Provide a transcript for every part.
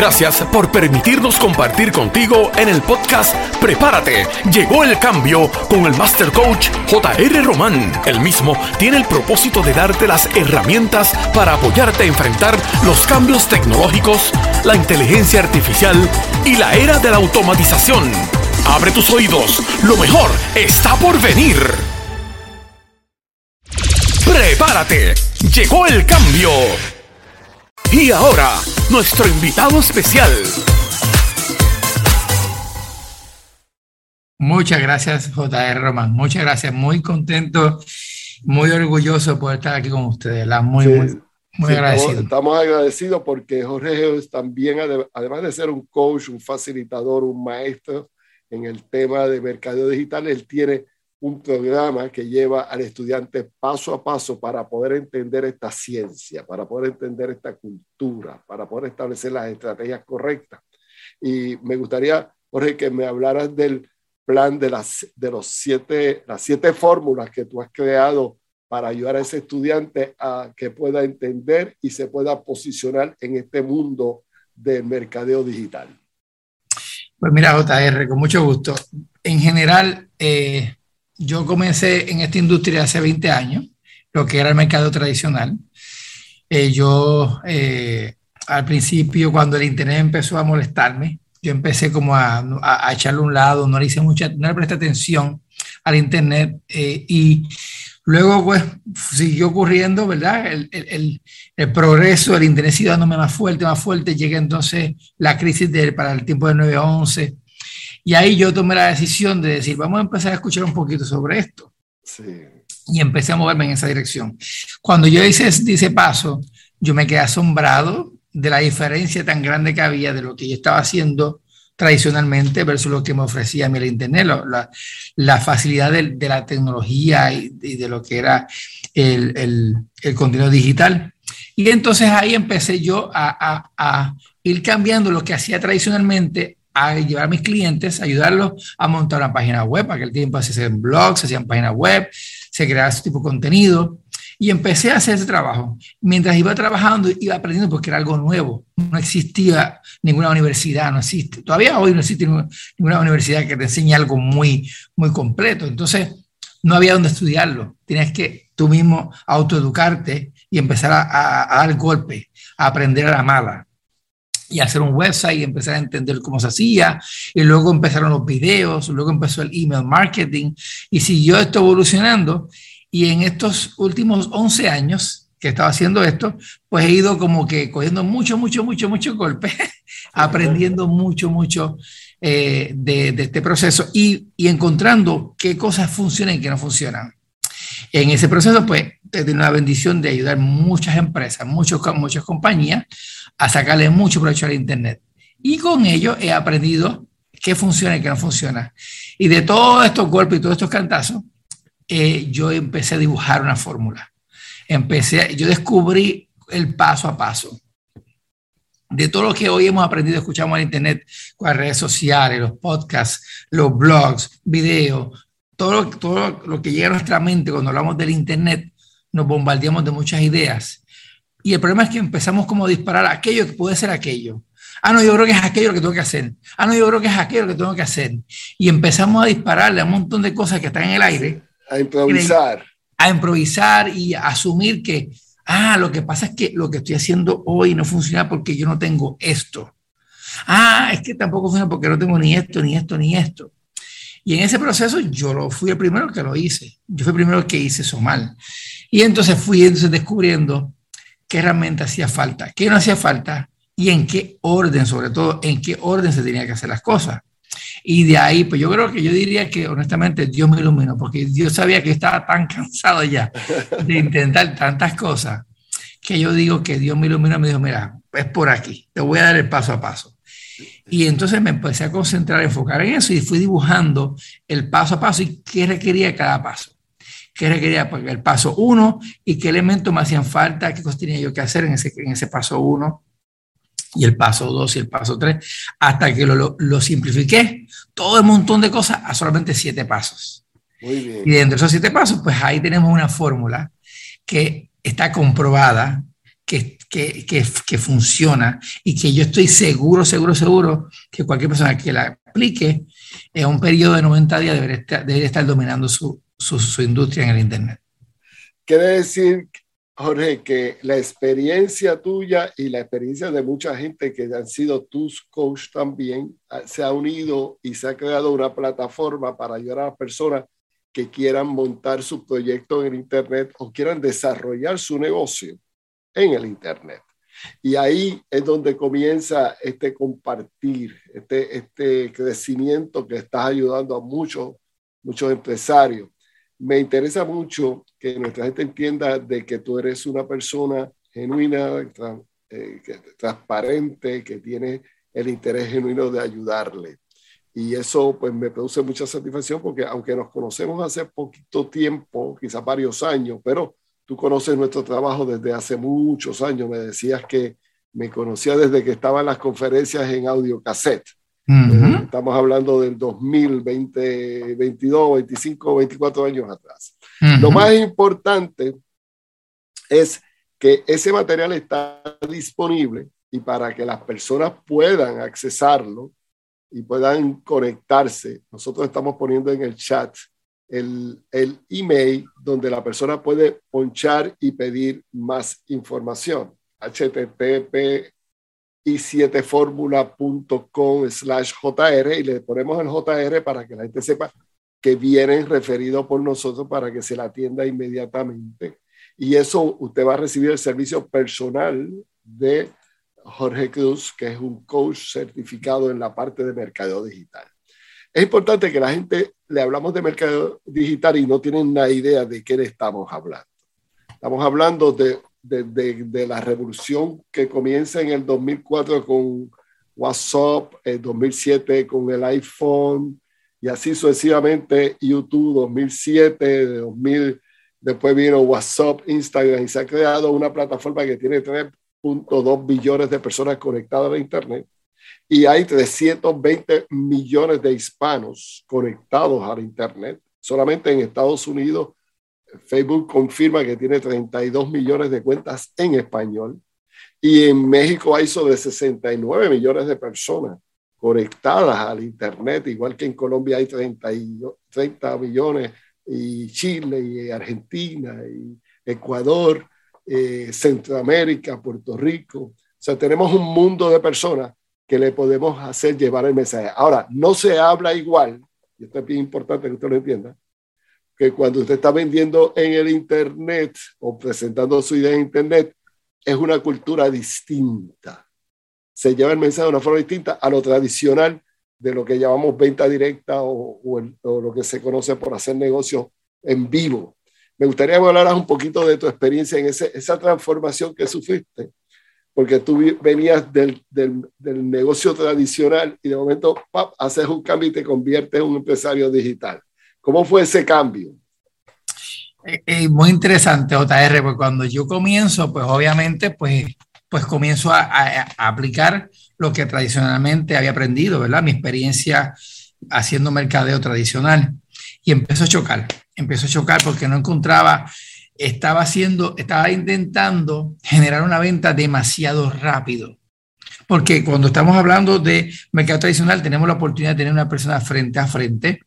Gracias por permitirnos compartir contigo en el podcast Prepárate. Llegó el cambio con el Master Coach JR Román. El mismo tiene el propósito de darte las herramientas para apoyarte a enfrentar los cambios tecnológicos, la inteligencia artificial y la era de la automatización. Abre tus oídos, lo mejor está por venir. Prepárate, llegó el cambio. Y ahora, nuestro invitado especial. Muchas gracias, JR Román. Muchas gracias. Muy contento, muy orgulloso por estar aquí con ustedes. La muy, muy, muy agradecido. Estamos, agradecidos porque Jorge es también, además de ser un coach, un facilitador, un maestro en el tema de mercado digital, él tiene un programa que lleva al estudiante paso a paso para poder entender esta ciencia, para poder entender esta cultura, para poder establecer las estrategias correctas. Y me gustaría, Jorge, que me hablaras del plan de, las, de los siete, las siete fórmulas que tú has creado para ayudar a ese estudiante a que pueda entender y se pueda posicionar en este mundo del mercadeo digital. Pues mira, JR, con mucho gusto. En general, eh, yo comencé en esta industria hace 20 años, lo que era el mercado tradicional. Eh, yo, eh, al principio, cuando el Internet empezó a molestarme, yo empecé como a, a, echarle un lado, no le hice mucha, no le presté atención al Internet eh, y luego pues siguió ocurriendo, ¿verdad? El, el, el, progreso, el Internet sigue dándome más fuerte, más fuerte, llega entonces la crisis para el tiempo de 9-11 y ahí yo tomé la decisión de decir, vamos a empezar a escuchar un poquito sobre esto. Y empecé a moverme en esa dirección. Cuando yo hice ese paso, yo me quedé asombrado de la diferencia tan grande que había de lo que yo estaba haciendo tradicionalmente versus lo que me ofrecía a mí el Internet, la, la facilidad de, de, la tecnología y, de lo que era el, el, el, contenido digital. Y entonces ahí empecé yo a, a, a ir cambiando lo que hacía tradicionalmente a llevar a mis clientes, ayudarlos a montar una página web. Aquel tiempo se hacían blogs, se hacían páginas web, se creaba ese tipo de contenido. Y empecé a hacer ese trabajo. Mientras iba trabajando, iba aprendiendo porque era algo nuevo. No existía ninguna universidad, no existe. Todavía hoy no existe ninguna universidad que te enseñe algo muy, muy completo. Entonces, no había donde estudiarlo. Tienes que tú mismo autoeducarte y empezar a, a, dar golpe, a aprender a la mala y hacer un website y empezar a entender cómo se hacía. Y luego empezaron los videos, luego empezó el email marketing y siguió esto evolucionando. Y en estos últimos 11 años que estaba haciendo esto, pues he ido como que cogiendo mucho, mucho, mucho, mucho golpe, aprendiendo mucho, mucho eh, de, este proceso y, y encontrando qué cosas funcionan y qué no funcionan. En ese proceso, pues, he tenido la bendición de ayudar muchas empresas, muchos, muchas compañías a sacarle mucho provecho al Internet. Y con ello he aprendido qué funciona y qué no funciona. Y de todos estos golpes y todos estos cantazos, eh, yo empecé a dibujar una fórmula. Empecé, yo descubrí el paso a paso de todo lo que hoy hemos aprendido, escuchamos en Internet, con las redes sociales, los podcasts, los blogs, videos, todo todo lo que llega a nuestra mente cuando hablamos del Internet, nos bombardeamos de muchas ideas y el problema es que empezamos como a disparar aquello que puede ser aquello. Ah, no, yo creo que es aquello lo que tengo que hacer. Ah, no, yo creo que es aquello lo que tengo que hacer. Y empezamos a dispararle a un montón de cosas que están en el aire. A improvisar. A improvisar y a asumir que, ah, lo que pasa es que lo que estoy haciendo hoy no funciona porque yo no tengo esto. Ah, es que tampoco funciona porque no tengo ni esto, ni esto, ni esto. Y en ese proceso yo lo, fui el primero que lo hice. Yo fui el primero que hice eso mal. Y entonces fui entonces descubriendo qué realmente hacía falta, qué no hacía falta y en qué orden, sobre todo, en qué orden se tenía que hacer las cosas. Y de ahí, pues yo creo que yo diría que honestamente Dios me iluminó, porque Dios sabía que estaba tan cansado ya de intentar tantas cosas, que yo digo que Dios me iluminó me dijo, mira, es por aquí, te voy a dar el paso a paso. Y entonces me empecé a concentrar, a enfocar en eso y fui dibujando el paso a paso y qué requería cada paso qué requería pues, el paso uno y qué elementos me hacían falta, qué cosas tenía yo que hacer en ese, en ese paso uno y el paso dos y el paso tres, hasta que lo, lo, lo simplifiqué, todo el montón de cosas a solamente siete pasos. Muy bien. Y dentro de esos siete pasos, pues ahí tenemos una fórmula que está comprobada, que, que, que, funciona y que yo estoy seguro, seguro, seguro que cualquier persona que la aplique en un periodo de 90 días debería estar, debería estar dominando su, su, su industria en el Internet. Quiere decir Jorge, que la experiencia tuya y la experiencia de mucha gente que han sido tus coach también ah, se ha unido y se ha creado una plataforma para ayudar a las personas que quieran montar su proyecto en el Internet o quieran desarrollar su negocio en el Internet. Y ahí es donde comienza este compartir, este, este crecimiento que estás ayudando a muchos, muchos empresarios me interesa mucho que nuestra gente entienda de que tú eres una persona genuina, eh, transparente, que tiene el interés genuino de ayudarle. Y eso pues me produce mucha satisfacción porque aunque nos conocemos hace poquito tiempo, quizás varios años, pero tú conoces nuestro trabajo desde hace muchos años. Me decías que me conocía desde que estaba en las conferencias en audio cassette. Estamos hablando del 2020, 22, 25, 24 años atrás. Lo más importante es que ese material está disponible y para que las personas puedan accesarlo y puedan conectarse, nosotros estamos poniendo en el chat el, el email donde la persona puede ponchar y pedir más información. http y 7formula.com slash JR y le ponemos el JR para que la gente sepa que vienen referidos por nosotros para que se la atienda inmediatamente. Y eso usted va a recibir el servicio personal de Jorge Cruz, que es un coach certificado en la parte de mercado digital. Es importante que la gente le hablamos de mercado digital y no tienen una idea de qué le estamos hablando. Estamos hablando de de, la revolución que comienza en el 2004 con WhatsApp, el 2007 con el iPhone y así sucesivamente YouTube 2007, 2000, después vino WhatsApp, Instagram y se ha creado una plataforma que tiene 3.2 billones de personas conectadas a Internet y hay 320 millones de hispanos conectados al Internet. Solamente en Estados Unidos Facebook confirma que tiene 32 millones de cuentas en español y en México hay sobre 69 millones de personas conectadas al Internet, igual que en Colombia hay 30, 30 millones, y Chile, y Argentina, y Ecuador, eh, Centroamérica, Puerto Rico. O sea, tenemos un mundo de personas que le podemos hacer llevar el mensaje. Ahora, no se habla igual, y esto es bien importante que usted lo entienda, que cuando usted está vendiendo en el Internet o presentando su idea en Internet, es una cultura distinta. Se lleva el mensaje de una forma distinta a lo tradicional de lo que llamamos venta directa o, lo que se conoce por hacer negocios en vivo. Me gustaría que hablaras un poquito de tu experiencia en esa transformación que sufriste, porque tú venías del, del, del negocio tradicional y de momento ¡pap! haces un cambio y te conviertes en un empresario digital. ¿Cómo fue ese cambio? Eh, eh, muy interesante, JR, porque cuando yo comienzo, pues obviamente, pues, pues comienzo a, aplicar lo que tradicionalmente había aprendido, ¿verdad? Mi experiencia haciendo mercadeo tradicional. Y empezó a chocar, empezó a chocar porque no encontraba, estaba haciendo, estaba intentando generar una venta demasiado rápido. Porque cuando estamos hablando de mercado tradicional, tenemos la oportunidad de tener una persona frente a frente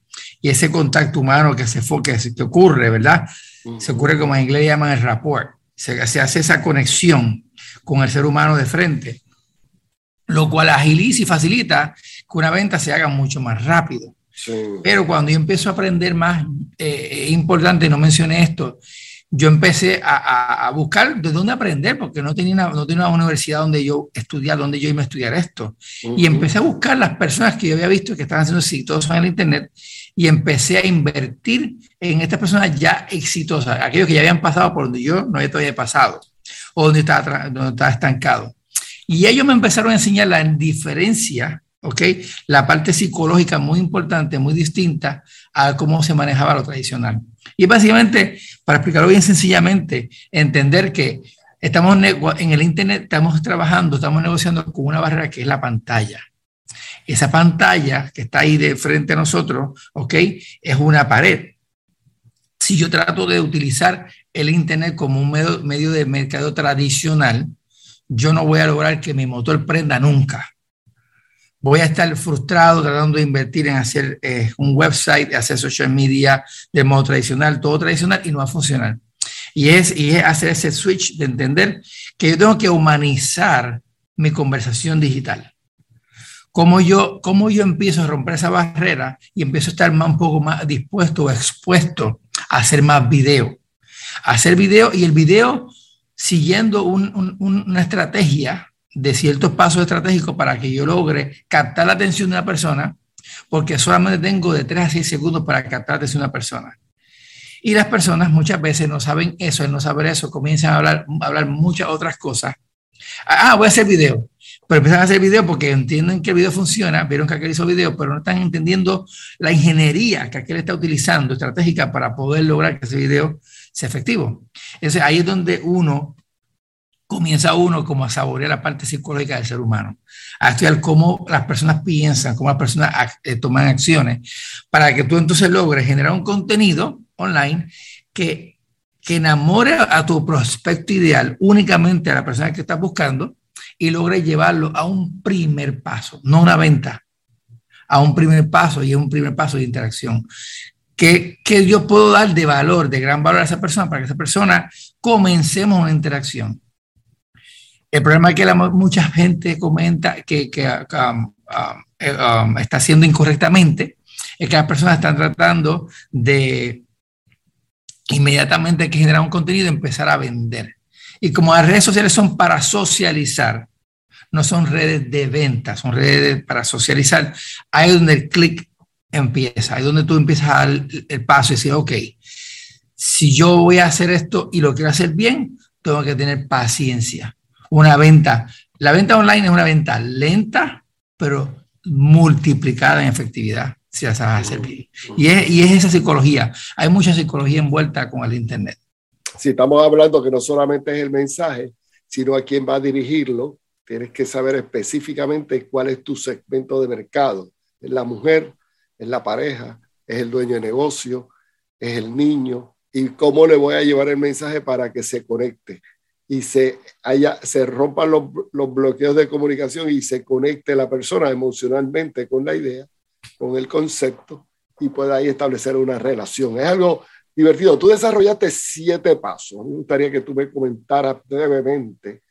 y ese contacto humano que se, que se te ocurre, ¿verdad? Se ocurre como en inglés llaman el rapport. Se, se hace esa conexión con el ser humano de frente, lo cual agiliza y facilita que una venta se haga mucho más rápido. Pero cuando yo empiezo a aprender más, eh, es importante, no mencioné esto, yo empecé a, a, buscar de dónde aprender, porque no tenía, una, no tenía una universidad donde yo estudiar, donde yo iba a estudiar esto. Y empecé a buscar las personas que yo había visto que estaban haciendo exitosos en el Internet y empecé a invertir en estas personas ya exitosas, aquellos que ya habían pasado por donde yo no había todavía pasado, o donde estaba, donde estaba estancado. Y ellos me empezaron a enseñar la diferencia, ¿ok? La parte psicológica muy importante, muy distinta a cómo se manejaba lo tradicional. Y básicamente, para explicarlo bien sencillamente, entender que estamos en el Internet, estamos trabajando, estamos negociando con una barrera que es la pantalla. Esa pantalla que está ahí de frente a nosotros, ¿ok? Es una pared. Si yo trato de utilizar el Internet como un medio, medio de mercado tradicional, yo no voy a lograr que mi motor prenda nunca. Voy a estar frustrado tratando de invertir en hacer eh, un website, hacer social media de modo tradicional, todo tradicional, y no va a funcionar. Y es, y es hacer ese switch de entender que yo tengo que humanizar mi conversación digital cómo yo, cómo yo empiezo a romper esa barrera y empiezo a estar más, un poco más dispuesto o expuesto a hacer más video. A hacer video y el video siguiendo una estrategia de ciertos pasos estratégicos para que yo logre captar la atención de una persona, porque solamente tengo de 3 a 6 segundos para captar la atención de una persona. Y las personas muchas veces no saben eso, el no saber eso, comienzan a hablar, a hablar muchas otras cosas. Ah, voy a hacer video pero empiezan a hacer video porque entienden que el video funciona, vieron que aquel hizo video, pero no están entendiendo la ingeniería que aquel está utilizando estratégica para poder lograr que ese video sea efectivo. Entonces ahí es donde uno comienza uno como a saborear la parte psicológica del ser humano, a estudiar cómo las personas piensan, cómo las personas eh, toman acciones, para que tú entonces logres generar un contenido online que, que enamore a tu prospecto ideal únicamente a la persona que estás buscando y logre llevarlo a un primer paso, no una venta, a un primer paso y es un primer paso de interacción. que que yo puedo dar de valor, de gran valor a esa persona para que esa persona comencemos una interacción? El problema es que la, mucha gente comenta que, que um, um, um, está haciendo incorrectamente, es que las personas están tratando de inmediatamente que generar un contenido empezar a vender. Y como las redes sociales son para socializar, no son redes de venta, son redes para socializar, ahí es donde el clic empieza, ahí es donde tú empiezas a dar el paso y decir, ok, si yo voy a hacer esto y lo quiero hacer bien, tengo que tener paciencia. Una venta, la venta online es una venta lenta, pero multiplicada en efectividad, si la sabes hacer bien. Y es, y es esa psicología. Hay mucha psicología envuelta con el Internet. Si estamos hablando que no solamente es el mensaje, sino a quién va a dirigirlo, tienes que saber específicamente cuál es tu segmento de mercado. Es la mujer, es la pareja, es el dueño de negocio, es el niño, y cómo le voy a llevar el mensaje para que se conecte y se, haya, se rompan los, los bloqueos de comunicación y se conecte la persona emocionalmente con la idea, con el concepto, y pueda ahí establecer una relación. Es algo divertido. Tú desarrollaste siete pasos. Me gustaría que tú me comentaras brevemente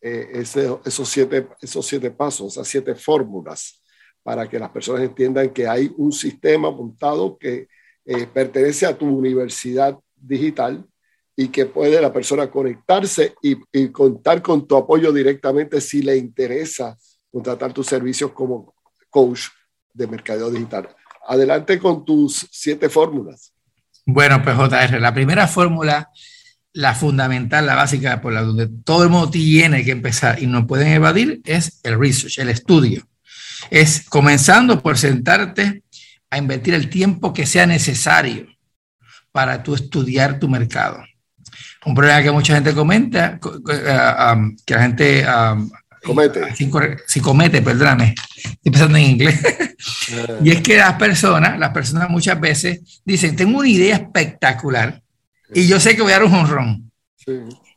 eh, esos, siete, esos siete pasos, esas siete fórmulas, para que las personas entiendan que hay un sistema montado que eh, pertenece a tu universidad digital y que puede la persona conectarse y, contar con tu apoyo directamente si le interesa contratar tus servicios como coach de mercadeo digital. Adelante con tus siete fórmulas. Bueno, pues JR, la primera fórmula, la fundamental, la básica, por la donde todo el mundo tiene que empezar y no pueden evadir, es el research, el estudio. Es comenzando por sentarte a invertir el tiempo que sea necesario para tú estudiar tu mercado. Un problema que mucha gente comenta, eh, um, que la gente um, comete. Si, comete, perdóname, estoy pensando en inglés. Ah. y es que las personas, las personas muchas veces dicen, tengo una idea espectacular y yo sé que voy a dar un honrón.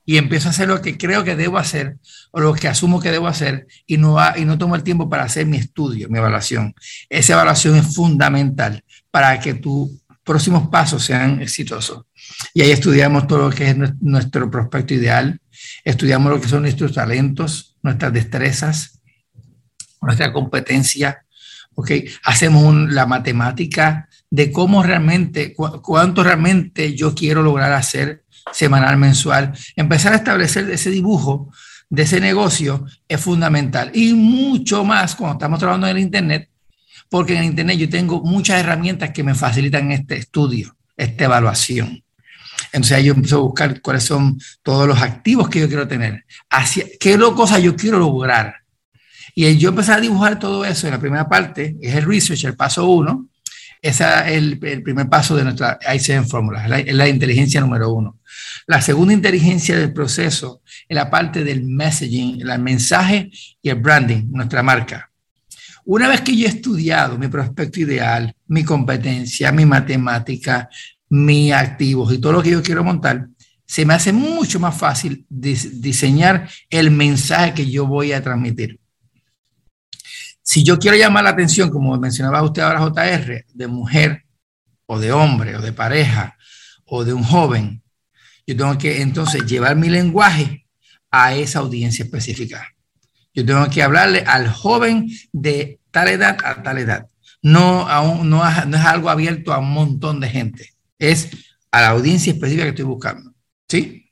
Y empiezo a hacer lo que creo que debo hacer o lo que asumo que debo hacer y no, y no tomo el tiempo para hacer mi estudio, mi evaluación. Esa evaluación es fundamental para que tus próximos pasos sean exitosos. Y ahí estudiamos todo lo que es nuestro prospecto ideal, estudiamos lo que son nuestros talentos, nuestras destrezas, nuestra competencia, ¿ok? Hacemos la matemática de cómo realmente, cuánto realmente yo quiero lograr hacer semanal, mensual. Empezar a establecer ese dibujo de ese negocio es fundamental. Y mucho más cuando estamos trabajando en el Internet, porque en Internet yo tengo muchas herramientas que me facilitan este estudio, esta evaluación. Entonces ahí yo empiezo a buscar cuáles son todos los activos que yo quiero tener, hacia, qué cosa yo quiero lograr. Y yo empecé a dibujar todo eso en la primera parte, es el research, el paso uno. Es el, primer paso de nuestra ICM fórmula, es la, inteligencia número uno. La segunda inteligencia del proceso es la parte del messaging, el mensaje y el branding, nuestra marca. Una vez que yo he estudiado mi prospecto ideal, mi competencia, mi matemática, mis activos y todo lo que yo quiero montar, se me hace mucho más fácil diseñar el mensaje que yo voy a transmitir. Si yo quiero llamar la atención, como mencionaba usted ahora, JR, de mujer o de hombre o de pareja o de un joven, yo tengo que entonces llevar mi lenguaje a esa audiencia específica. Yo tengo que hablarle al joven de tal edad a tal edad. No, no, no es algo abierto a un montón de gente. Es a la audiencia específica que estoy buscando. ¿Sí?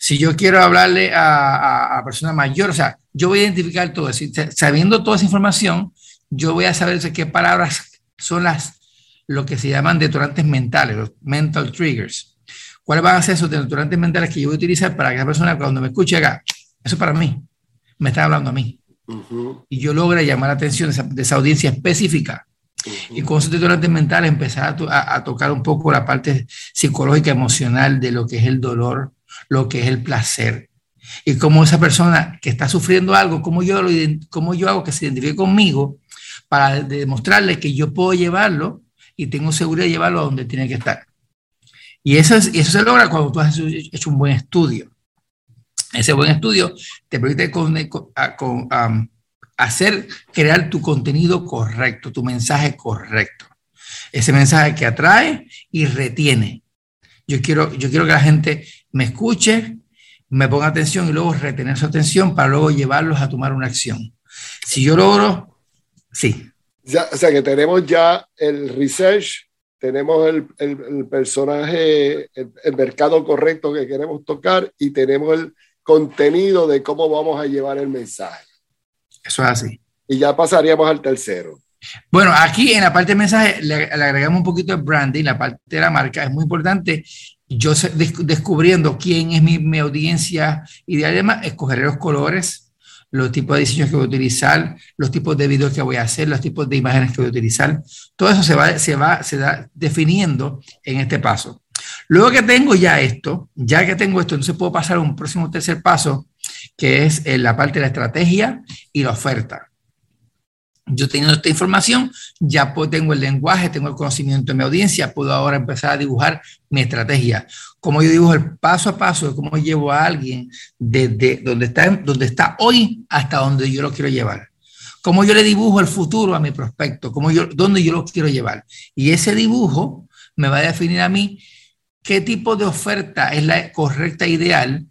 Si yo quiero hablarle a, a, personas mayores, o sea, yo voy a identificar todo eso. Sabiendo toda esa información, yo voy a saber qué palabras son las, lo que se llaman detonantes mentales, los mental triggers. ¿Cuáles van a ser esos detonantes mentales que yo voy a utilizar para que la persona cuando me escuche haga, eso es para mí, me está hablando a mí. Y yo logre llamar la atención de esa, audiencia específica. Y con esos detonantes mentales empezar a, a, tocar un poco la parte psicológica, emocional de lo que es el dolor, lo que es el placer. Y cómo esa persona que está sufriendo algo, cómo yo, lo, cómo yo hago que se identifique conmigo para demostrarle que yo puedo llevarlo y tengo seguridad de llevarlo a donde tiene que estar. Y eso, es, eso se logra cuando tú has hecho un buen estudio. Ese buen estudio te permite con, hacer, crear tu contenido correcto, tu mensaje correcto. Ese mensaje que atrae y retiene. Yo quiero, yo quiero que la gente me escuche, me ponga atención y luego retener su atención para luego llevarlos a tomar una acción. Si yo logro, sí. Ya, o sea que tenemos ya el research, tenemos el, el, personaje, el, el, mercado correcto que queremos tocar y tenemos el contenido de cómo vamos a llevar el mensaje. Eso es así. Y ya pasaríamos al tercero. Bueno, aquí en la parte de mensaje le, agregamos un poquito de branding, la parte de la marca. Es muy importante yo descubriendo quién es mi, mi audiencia y además escoger los colores, los tipos de diseños que voy a utilizar, los tipos de videos que voy a hacer, los tipos de imágenes que voy a utilizar. Todo eso se va, se va, se da definiendo en este paso. Luego que tengo ya esto, ya que tengo esto, entonces puedo pasar a un próximo tercer paso, que es en la parte de la estrategia y la oferta. Yo teniendo esta información, ya tengo el lenguaje, tengo el conocimiento de mi audiencia, puedo ahora empezar a dibujar mi estrategia. Cómo yo dibujo el paso a paso cómo llevo a alguien desde donde está, está hoy hasta donde yo lo quiero llevar. Cómo yo le dibujo el futuro a mi prospecto, cómo yo, dónde yo lo quiero llevar. Y ese dibujo me va a definir a mí qué tipo de oferta es la correcta, ideal,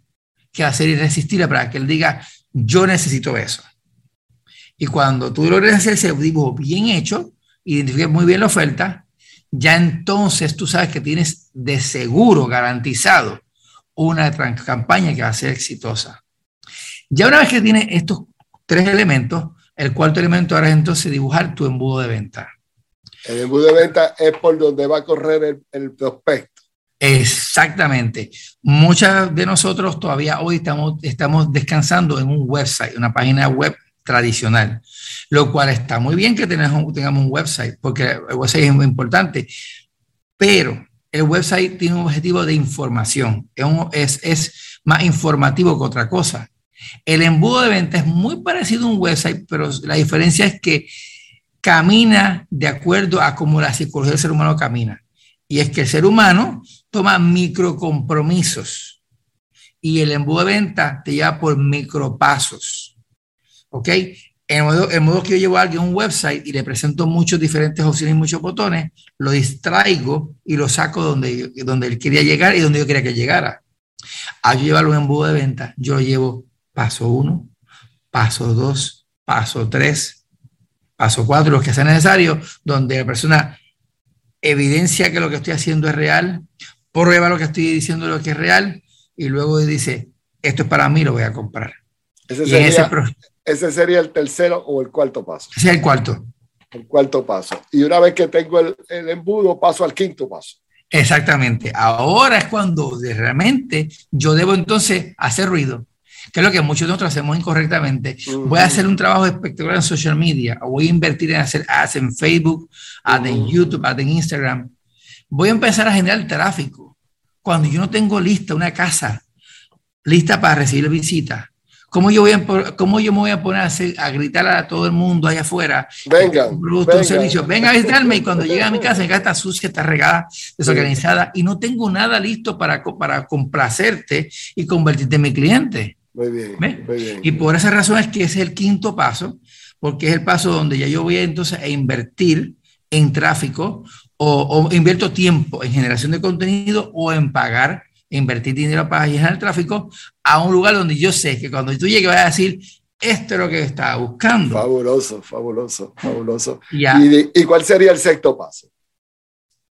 que hacer irresistible para que él diga, yo necesito eso. Y cuando tú logres hacer ese dibujo bien hecho, identifiques muy bien la oferta, ya entonces tú sabes que tienes de seguro garantizado una campaña que va a ser exitosa. Ya una vez que tienes estos tres elementos, el cuarto elemento ahora es entonces dibujar tu embudo de venta. El embudo de venta es por donde va a correr el, el prospecto. Exactamente. Muchas de nosotros todavía hoy estamos, estamos descansando en un website, una página web tradicional, lo cual está muy bien que tengamos, un website, porque el website es muy importante, pero el website tiene un objetivo de información, es, es más informativo que otra cosa. El embudo de venta es muy parecido a un website, pero la diferencia es que camina de acuerdo a cómo la psicología del ser humano camina. Y es que el ser humano toma microcompromisos y el embudo de venta te lleva por micropasos. ¿Ok? En modo, que yo llevo a alguien a un website y le presento muchas diferentes opciones y muchos botones, lo distraigo y lo saco donde, donde él quería llegar y donde yo quería que llegara. A yo llevarlo un embudo de venta, yo llevo paso uno, paso dos, paso tres, paso cuatro, los que sea necesario, donde la persona evidencia que lo que estoy haciendo es real, prueba lo que estoy diciendo lo que es real y luego dice, esto es para mí, lo voy a comprar. Ese sería, ese, sería, el tercero o el cuarto paso. Ese es el cuarto. El cuarto paso. Y una vez que tengo el, el embudo, paso al quinto paso. Exactamente. Ahora es cuando realmente yo debo entonces hacer ruido que es lo que muchos de nosotros hacemos incorrectamente. Voy a hacer un trabajo espectacular en social media, o voy a invertir en hacer ads en Facebook, ads en YouTube, ads en Instagram. Voy a empezar a generar tráfico. Cuando yo no tengo lista una casa lista para recibir visitas, ¿Cómo yo, voy a, cómo yo me voy a poner a, gritar a todo el mundo allá afuera? Venga. Producto, servicio. Venga a visitarme y cuando llegue a mi casa, mi casa está sucia, está regada, desorganizada y no tengo nada listo para, para complacerte y convertirte en mi cliente. Muy bien, muy bien. Y por esa razón es que es el quinto paso, porque es el paso donde ya yo voy entonces a invertir en tráfico o, o invierto tiempo en generación de contenido o en pagar invertir dinero para llenar el tráfico a un lugar donde yo sé que cuando tú llegues vas a decir, esto es lo que estaba buscando. Fabuloso, fabuloso, fabuloso. ¿Y, cuál sería el sexto paso?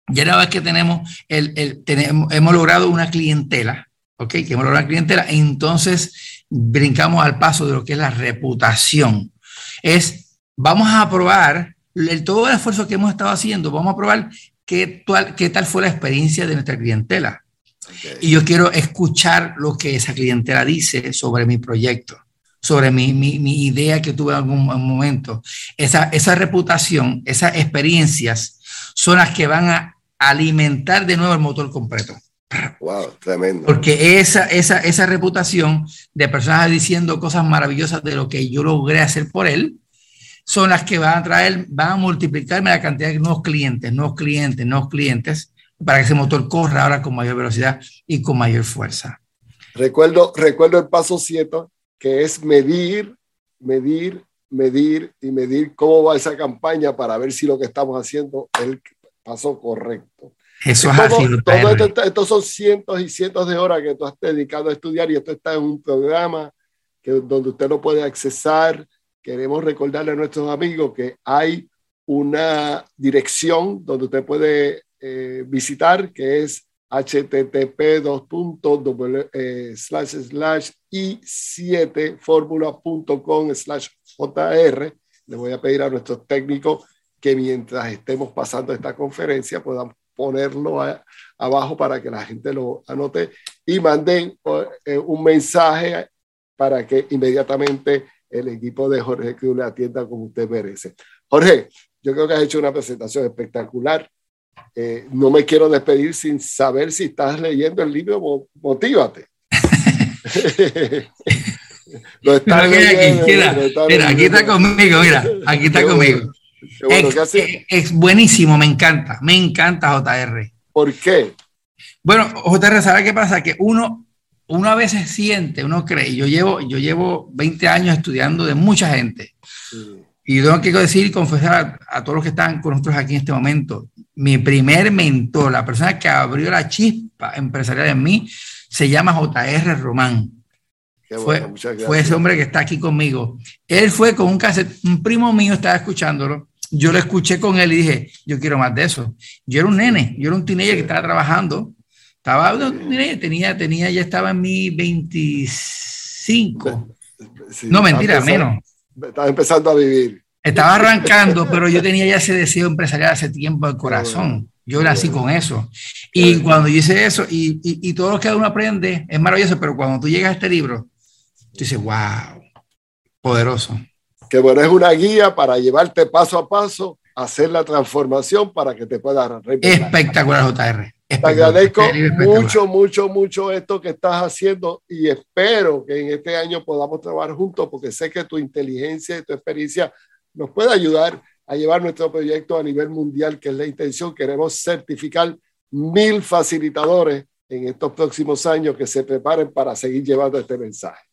Ya una vez que tenemos, el, el, tenemos hemos logrado una clientela, ¿ok? Que hemos logrado una clientela, entonces brincamos al paso de lo que es la reputación. Es, vamos a probar el, todo el esfuerzo que hemos estado haciendo, vamos a probar qué tal, qué tal fue la experiencia de nuestra clientela. Y yo quiero escuchar lo que esa clientela dice sobre mi proyecto, sobre mi, mi, mi idea que tuve en algún momento. Esa, esa reputación, esas experiencias son las que van a alimentar de nuevo el motor completo. Wow, tremendo. Porque esa, esa, esa reputación de personas diciendo cosas maravillosas de lo que yo logré hacer por él, son las que van a traer, van a multiplicarme la cantidad de nuevos clientes, nuevos clientes, nuevos clientes, para que ese motor corra ahora con mayor velocidad y con mayor fuerza. Recuerdo, recuerdo el paso 7, que es medir, medir, medir y medir cómo va esa campaña para ver si lo que estamos haciendo es el paso correcto. Eso es así. Estos son cientos y cientos de horas que tú has dedicado a estudiar y esto está en un programa que, donde usted lo puede accesar. Queremos recordarle a nuestros amigos que hay una dirección donde usted puede eh, visitar, que es http eh, slash slash i7formula.com slash jr. Le voy a pedir a nuestros técnicos que mientras estemos pasando esta conferencia puedan ponerlo abajo para que la gente lo anote y manden eh, un mensaje para que inmediatamente el equipo de Jorge Cruz le atienda como usted merece. Jorge, yo creo que has hecho una presentación espectacular. Eh, no me quiero despedir sin saber si estás leyendo el libro Motívate. lo está leyendo, mira, aquí está conmigo, mira, aquí está conmigo. es, buenísimo, me encanta, me encanta JR. ¿Por qué? Bueno, JR, ¿sabe qué pasa? Que uno, uno a veces siente, uno cree, yo llevo, yo llevo 20 años estudiando de mucha gente. Y yo tengo que decir y confesar a, a, todos los que están con nosotros aquí en este momento, mi primer mentor, la persona que abrió la chispa empresarial en mí, se llama JR Román. fue, fue, ese hombre que está aquí conmigo. Él fue con un cassette, un primo mío estaba escuchándolo. Yo lo escuché con él y dije, yo quiero más de eso. Yo era un nene, yo era un teenager que estaba trabajando. Estaba, tenía, tenía, ya estaba en mi 25. no, mentira, menos. Estaba empezando a vivir. Estaba arrancando, pero yo tenía ya ese deseo empresarial hace tiempo el corazón. Yo nací con eso. Y cuando yo hice eso, y, y, todo lo que uno aprende es maravilloso, pero cuando tú llegas a este libro, tú dices, wow, poderoso. Que bueno, es una guía para llevarte paso a paso a hacer la transformación para que te puedas Espectacular, JR. Te agradezco mucho, mucho, mucho esto que estás haciendo y espero que en este año podamos trabajar juntos porque sé que tu inteligencia y tu experiencia nos puede ayudar a llevar nuestro proyecto a nivel mundial, que es la intención. Queremos certificar mil facilitadores en estos próximos años que se preparen para seguir llevando este mensaje.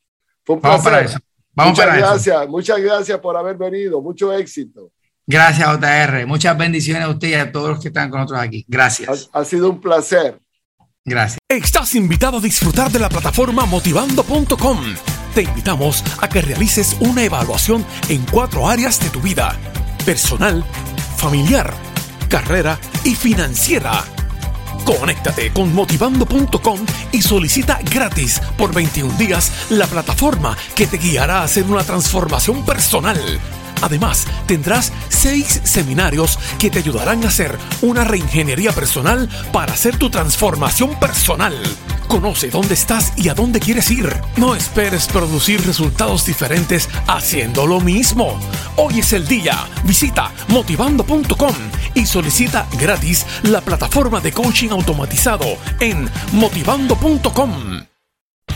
Fue un Vamos Para eso. Vamos muchas gracias, muchas gracias por haber venido, mucho éxito. Gracias, JR. Muchas bendiciones a usted y a todos los que están con nosotros aquí. Gracias. Ha, ha sido un placer. Gracias. Estás invitado a disfrutar de la plataforma motivando.com te invitamos a que realices una evaluación en cuatro áreas de tu vida, personal, familiar, carrera y financiera. Conéctate con motivando.com y solicita gratis por 21 días la plataforma que te guiará a hacer una transformación personal. Además, tendrás seis seminarios que te ayudarán a hacer una reingeniería personal para hacer tu transformación personal. Conoce dónde estás y a dónde quieres ir. No esperes producir resultados diferentes haciendo lo mismo. Hoy es el día. Visita motivando.com y solicita gratis la plataforma de coaching automatizado en motivando.com.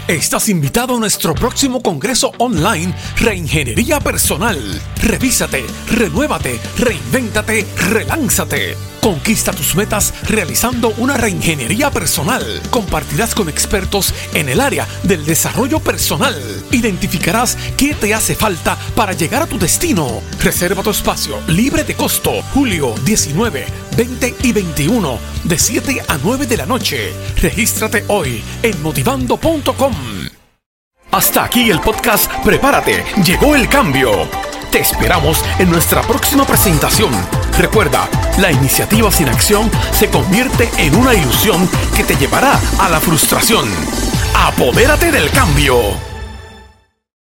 Estás invitado a nuestro próximo congreso online Reingeniería Personal. Revísate, renuévate, reinvéntate, relánzate. Conquista tus metas realizando una reingeniería personal. Compartirás con expertos en el área del desarrollo personal. Identificarás qué te hace falta para llegar a tu destino. Reserva tu espacio libre de costo. Julio 19, 20 y 21 de 7 a 9 de la noche. Regístrate hoy en motivando.com. Hasta aquí el podcast Prepárate, llegó el cambio. Te esperamos en nuestra próxima presentación. Recuerda, la iniciativa sin acción se convierte en una ilusión que te llevará a la frustración. Apodérate del cambio.